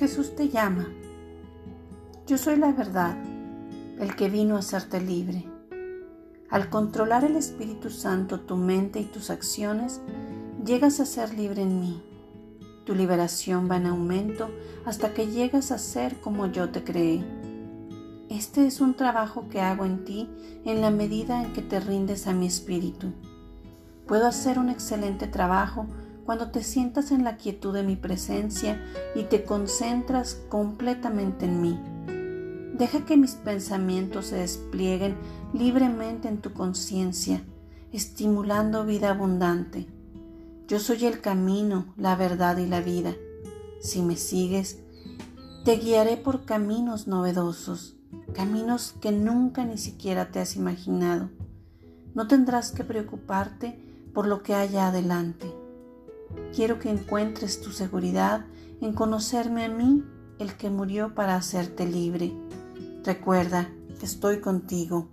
Jesús te llama. Yo soy la verdad, el que vino a hacerte libre. Al controlar el Espíritu Santo tu mente y tus acciones, llegas a ser libre en mí. Tu liberación va en aumento hasta que llegas a ser como yo te creé. Este es un trabajo que hago en ti en la medida en que te rindes a mi espíritu. Puedo hacer un excelente trabajo cuando te sientas en la quietud de mi presencia y te concentras completamente en mí. Deja que mis pensamientos se desplieguen libremente en tu conciencia, estimulando vida abundante. Yo soy el camino, la verdad y la vida. Si me sigues, te guiaré por caminos novedosos, caminos que nunca ni siquiera te has imaginado. No tendrás que preocuparte por lo que haya adelante. Quiero que encuentres tu seguridad en conocerme a mí, el que murió para hacerte libre. Recuerda, estoy contigo.